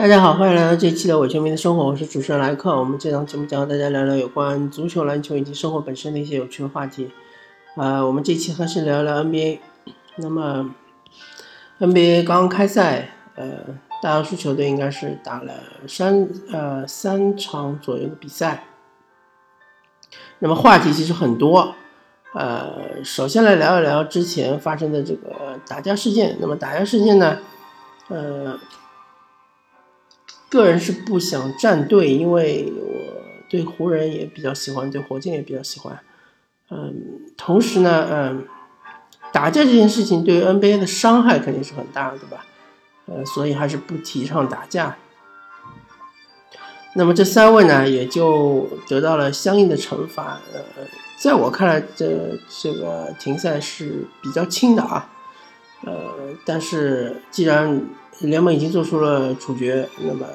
大家好，欢迎来到这期的伪球迷的生活，我是主持人莱克。我们这档节目将和大家聊聊有关足球、篮球以及生活本身的一些有趣的话题。呃，我们这期还是聊聊 NBA。那么 NBA 刚开赛，呃，大多数球队应该是打了三呃三场左右的比赛。那么话题其实很多，呃，首先来聊一聊之前发生的这个打架事件。那么打架事件呢，呃。个人是不想站队，因为我对湖人也比较喜欢，对火箭也比较喜欢。嗯，同时呢，嗯，打架这件事情对 NBA 的伤害肯定是很大的，对吧？呃，所以还是不提倡打架。那么这三位呢，也就得到了相应的惩罚。呃，在我看来，这这个停赛是比较轻的啊。呃，但是既然联盟已经做出了处决，那么，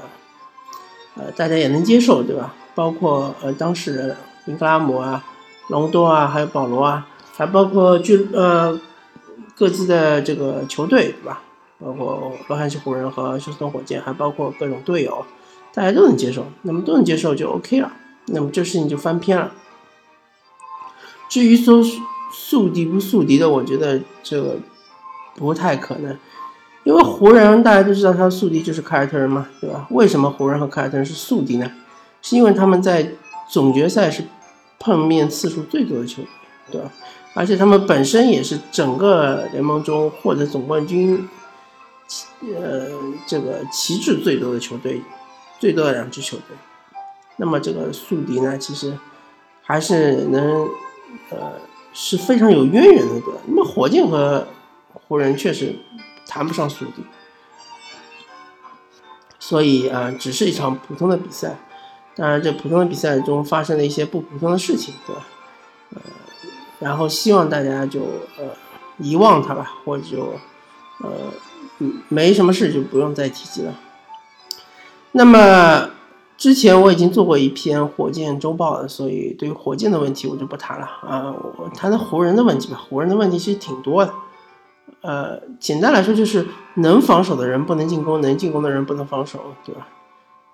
呃，大家也能接受，对吧？包括呃，当事人英格拉姆啊、隆多啊，还有保罗啊，还包括俱呃各自的这个球队，对吧？包括洛杉矶湖人和休斯顿火箭，还包括各种队友，大家都能接受，那么都能接受就 OK 了。那么这事情就翻篇了。至于说宿敌不宿敌的，我觉得这个。不太可能，因为湖人大家都知道他的宿敌就是凯尔特人嘛，对吧？为什么湖人和凯尔特人是宿敌呢？是因为他们在总决赛是碰面次数最多的球队，对吧？而且他们本身也是整个联盟中获得总冠军，呃，这个旗帜最多的球队，最多的两支球队。那么这个宿敌呢，其实还是能，呃，是非常有渊源的，对吧？那么火箭和湖人确实谈不上宿敌，所以啊，只是一场普通的比赛。当然，这普通的比赛中发生了一些不普通的事情，对吧？呃，然后希望大家就呃遗忘它吧，或者就呃没什么事就不用再提及了。那么之前我已经做过一篇火箭周报了，所以对于火箭的问题我就不谈了啊。我谈谈湖人的问题吧。湖人的问题其实挺多的。呃，简单来说就是能防守的人不能进攻，能进攻的人不能防守，对吧？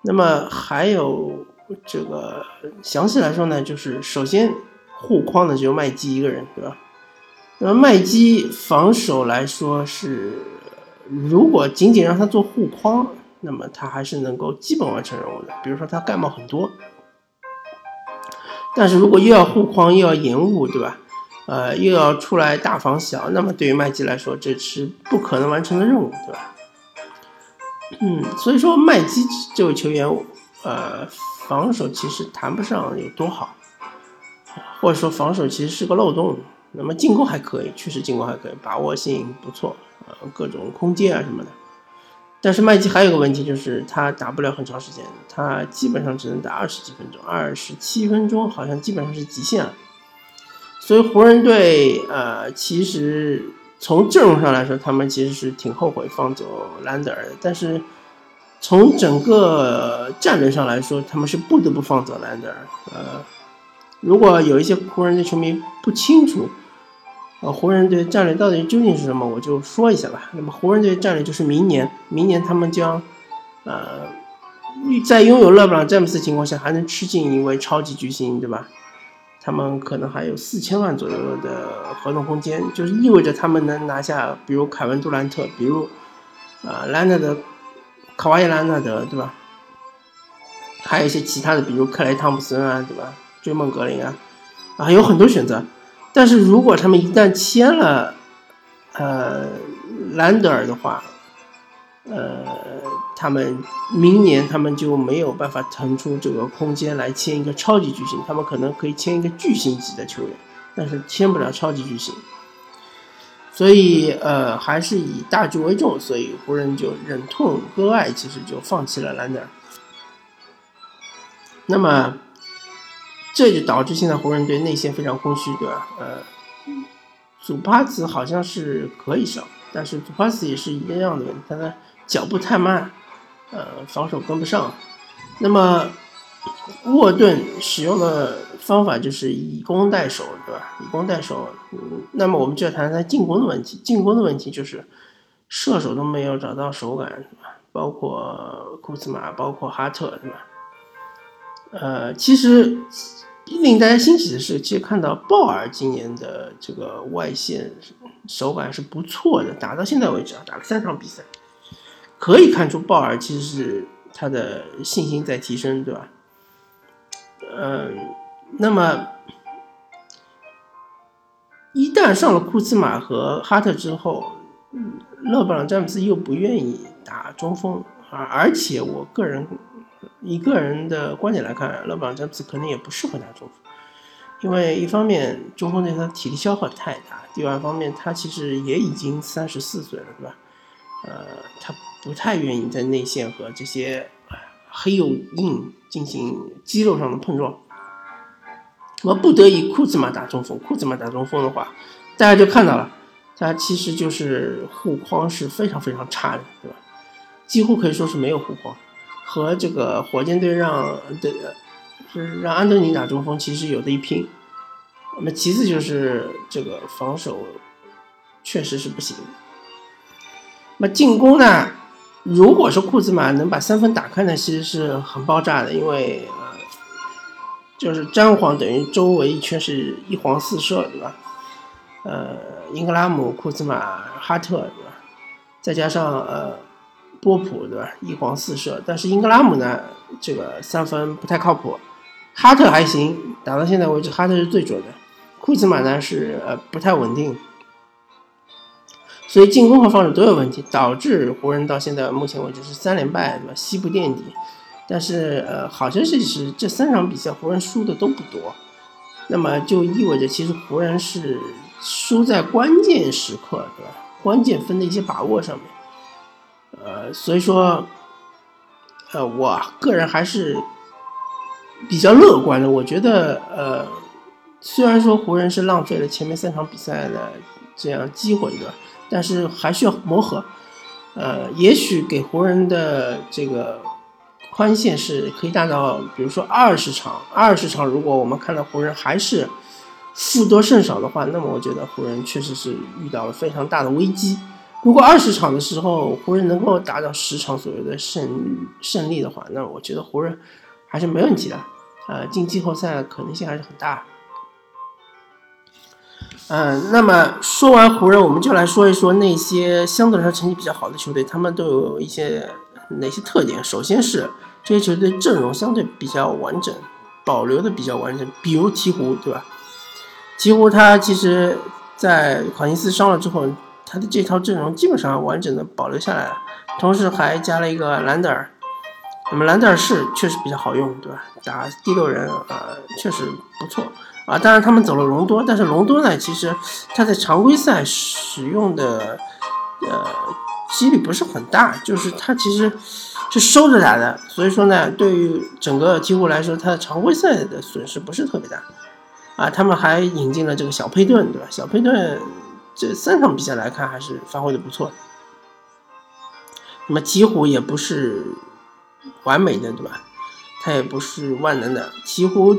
那么还有这个详细来说呢，就是首先护框的只有麦基一个人，对吧？那么麦基防守来说是，如果仅仅让他做护框，那么他还是能够基本完成任务的。比如说他盖帽很多，但是如果又要护框又要延误，对吧？呃，又要出来大防小，那么对于麦基来说，这是不可能完成的任务，对吧？嗯，所以说麦基这位球员，呃，防守其实谈不上有多好，或者说防守其实是个漏洞。那么进攻还可以，确实进攻还可以，把握性不错，呃，各种空接啊什么的。但是麦基还有个问题，就是他打不了很长时间，他基本上只能打二十几分钟，二十七分钟好像基本上是极限了。所以湖人队，呃，其实从阵容上来说，他们其实是挺后悔放走兰德尔的。但是从整个战略上来说，他们是不得不放走兰德尔。呃，如果有一些湖人队球迷不清楚，呃，湖人队战略到底究竟是什么，我就说一下吧。那么湖人队战略就是明年，明年他们将，呃，在拥有勒布朗詹姆斯的情况下，还能吃进一位超级巨星，对吧？他们可能还有四千万左右的合同空间，就是意味着他们能拿下，比如凯文杜兰特，比如啊兰纳德、卡瓦伊兰纳德，对吧？还有一些其他的，比如克雷汤普森啊，对吧？追梦格林啊，啊有很多选择。但是如果他们一旦签了呃兰德尔的话，呃，他们明年他们就没有办法腾出这个空间来签一个超级巨星，他们可能可以签一个巨星级的球员，但是签不了超级巨星，所以呃还是以大局为重，所以湖人就忍痛割爱，其实就放弃了兰德尔。那么这就导致现在湖人队内线非常空虚，对吧？呃，祖巴茨好像是可以上，但是祖巴茨也是一样的问题，他的。脚步太慢，呃，防守跟不上。那么沃顿使用的方法就是以攻代守，对吧？以攻代守。那么我们就要谈谈进攻的问题。进攻的问题就是射手都没有找到手感，包括库兹马，包括哈特，对吧？呃，其实令大家欣喜的是，其实看到鲍尔今年的这个外线手感是不错的，打到现在为止啊，打了三场比赛，可以看出鲍尔其实是他的信心在提升，对吧？嗯，那么。一旦上了库兹马和哈特之后，勒布朗詹姆斯又不愿意打中锋啊，而且我个人以个人的观点来看，勒布朗詹姆斯可能也不适合打中锋，因为一方面中锋对他体力消耗太大，第二方面他其实也已经三十四岁了，对吧？呃，他不太愿意在内线和这些黑又硬进行肌肉上的碰撞。那么不得已，库兹马打中锋。库兹马打中锋的话，大家就看到了，他其实就是护框是非常非常差的，对吧？几乎可以说是没有护框，和这个火箭队让的，是让安东尼打中锋，其实有的一拼。那么其次就是这个防守确实是不行。那么进攻呢？如果说库兹马能把三分打开呢，其实是很爆炸的，因为呃。就是詹皇等于周围一圈是一黄四射，对吧？呃，英格拉姆、库兹马、哈特，对吧？再加上呃波普，对吧？一黄四射。但是英格拉姆呢，这个三分不太靠谱。哈特还行，打到现在为止，哈特是最准的。库兹马呢是呃不太稳定，所以进攻和防守都有问题，导致湖人到现在目前为止是三连败，对吧？西部垫底。但是，呃，好消息是这三场比赛湖人输的都不多，那么就意味着其实湖人是输在关键时刻，对吧？关键分的一些把握上面，呃，所以说，呃，我个人还是比较乐观的。我觉得，呃，虽然说湖人是浪费了前面三场比赛的这样机会，对吧？但是还需要磨合，呃，也许给湖人的这个。宽限是可以达到，比如说二十场，二十场，如果我们看到湖人还是负多胜少的话，那么我觉得湖人确实是遇到了非常大的危机。如果二十场的时候湖人能够达到十场左右的胜胜利的话，那我觉得湖人还是没问题的，呃，进季后赛可能性还是很大。嗯，那么说完湖人，我们就来说一说那些相对来说成绩比较好的球队，他们都有一些。哪些特点？首先是这些球队阵容相对比较完整，保留的比较完整。比如鹈鹕，对吧？鹈鹕他其实，在考辛斯伤了之后，他的这套阵容基本上完整的保留下来了，同时还加了一个兰德尔。那么兰德尔是确实比较好用，对吧？打第六人啊，确实不错啊。当然他们走了隆多，但是隆多呢，其实他在常规赛使用的，呃。几率不是很大，就是他其实是收着打的，所以说呢，对于整个鹈鹕来说，他的常规赛的损失不是特别大，啊，他们还引进了这个小佩顿，对吧？小佩顿这三场比赛来看还是发挥的不错，那么鹈鹕也不是完美的，对吧？他也不是万能的，鹈鹕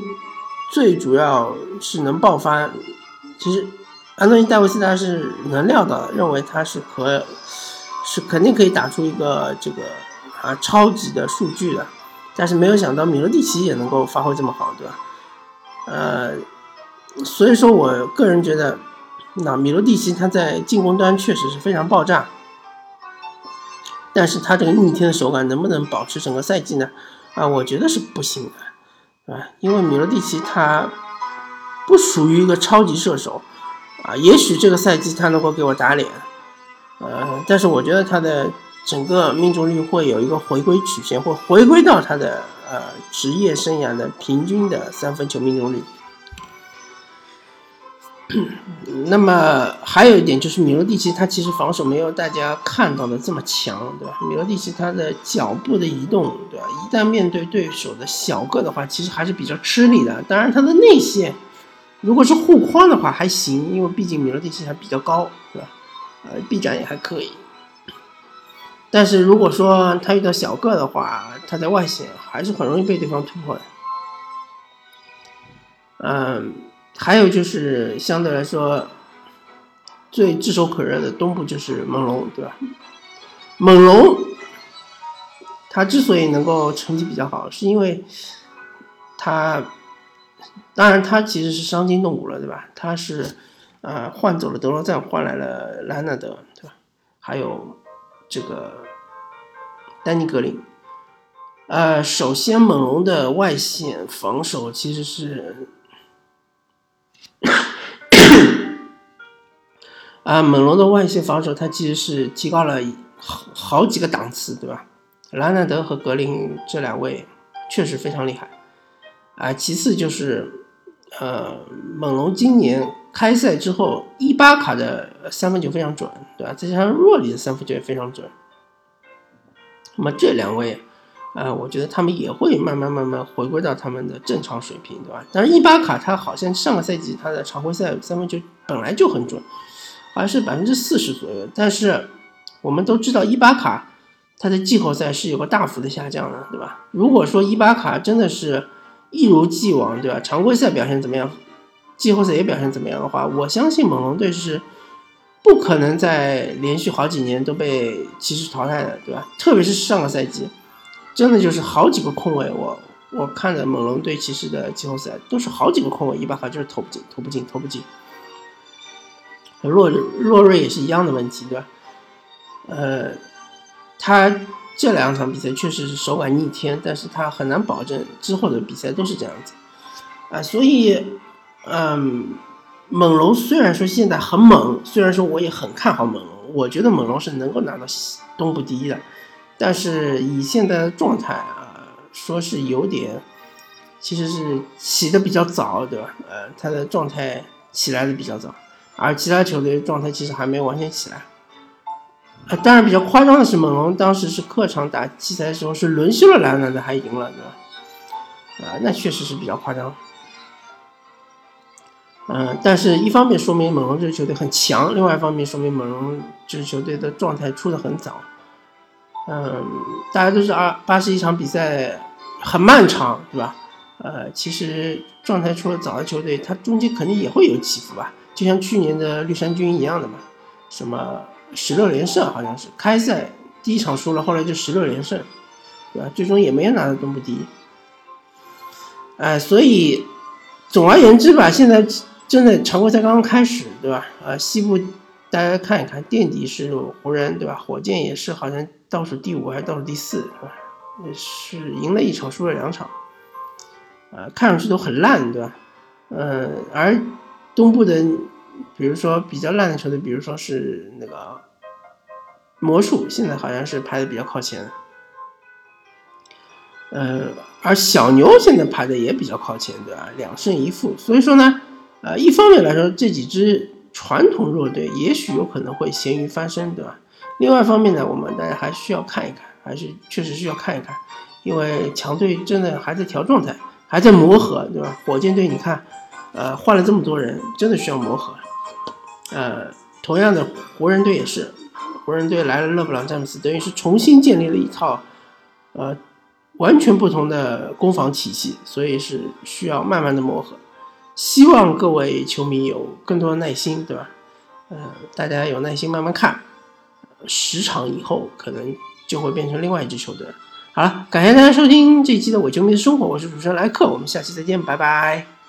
最主要是能爆发，其实安东尼戴维斯他是能料到，认为他是可。是肯定可以打出一个这个啊超级的数据的，但是没有想到米罗蒂奇也能够发挥这么好，对吧？呃，所以说我个人觉得，那米罗蒂奇他在进攻端确实是非常爆炸，但是他这个逆天的手感能不能保持整个赛季呢？啊，我觉得是不行的，啊，因为米罗蒂奇他不属于一个超级射手，啊，也许这个赛季他能够给我打脸。呃，但是我觉得他的整个命中率会有一个回归曲线，会回归到他的呃职业生涯的平均的三分球命中率。那么还有一点就是米罗蒂奇他其实防守没有大家看到的这么强，对吧？米罗蒂奇他的脚步的移动，对吧？一旦面对对手的小个的话，其实还是比较吃力的。当然他的内线如果是护框的话还行，因为毕竟米罗蒂奇还比较高，对吧？呃，臂展也还可以，但是如果说他遇到小个的话，他在外线还是很容易被对方突破的。嗯，还有就是相对来说最炙手可热的东部就是猛龙，对吧？猛龙他之所以能够成绩比较好，是因为他，当然他其实是伤筋动骨了，对吧？他是呃换走了德罗赞，换来了莱纳德，对吧？还有这个丹尼格林。呃，首先猛龙的外线防守其实是。啊，猛龙的外线防守，它其实是提高了好好几个档次，对吧？兰纳德和格林这两位确实非常厉害。啊，其次就是，呃，猛龙今年开赛之后，伊巴卡的三分球非常准，对吧？再加上若里的三分球也非常准。那么这两位，啊，我觉得他们也会慢慢慢慢回归到他们的正常水平，对吧？但是伊巴卡他好像上个赛季他的常规赛三分球本来就很准。好像是百分之四十左右，但是我们都知道伊巴卡他的季后赛是有个大幅的下降的，对吧？如果说伊巴卡真的是一如既往，对吧？常规赛表现怎么样，季后赛也表现怎么样的话，我相信猛龙队是不可能在连续好几年都被骑士淘汰的，对吧？特别是上个赛季，真的就是好几个空位，我我看着猛龙队骑士的季后赛都是好几个空位，伊巴卡就是投不进，投不进，投不进。洛洛瑞也是一样的问题，对吧？呃，他这两场比赛确实是手感逆天，但是他很难保证之后的比赛都是这样子啊。所以，嗯，猛龙虽然说现在很猛，虽然说我也很看好猛龙，我觉得猛龙是能够拿到东部第一的，但是以现在的状态啊，说是有点，其实是起的比较早，对吧？呃，他的状态起来的比较早。而其他球队状态其实还没完全起来，啊，当然比较夸张的是，猛龙当时是客场打奇才的时候是轮休了莱纳德还赢了，对吧？啊，那确实是比较夸张。嗯，但是一方面说明猛龙这支球队很强，另外一方面说明猛龙这支球队的状态出的很早。嗯，大家都知道，八十一场比赛很漫长，对吧？呃，其实状态出了早的球队，它中间肯定也会有起伏吧。就像去年的绿衫军一样的嘛，什么十六连胜好像是开赛第一场输了，后来就十六连胜，对吧？最终也没有拿到东部第一。哎，所以总而言之吧，现在真的常规赛刚刚开始，对吧？啊，西部大家看一看，垫底是湖人，对吧？火箭也是好像倒数第五还是倒数第四，是吧？是赢了一场，输了两场，啊，看上去都很烂，对吧？嗯，而。东部的，比如说比较烂的球队，比如说是那个魔术，现在好像是排的比较靠前。呃，而小牛现在排的也比较靠前，对吧？两胜一负。所以说呢，呃，一方面来说，这几支传统弱队也许有可能会咸鱼翻身，对吧？另外一方面呢，我们大家还需要看一看，还是确实需要看一看，因为强队真的还在调状态，还在磨合，对吧？火箭队，你看。呃，换了这么多人，真的需要磨合。呃，同样的，湖人队也是，湖人队来了勒布朗詹姆斯，等于是重新建立了一套，呃，完全不同的攻防体系，所以是需要慢慢的磨合。希望各位球迷有更多的耐心，对吧？呃，大家有耐心慢慢看，十场以后可能就会变成另外一支球队。好了，感谢大家收听这一期的伪球迷的生活，我是主持人莱克，我们下期再见，拜拜。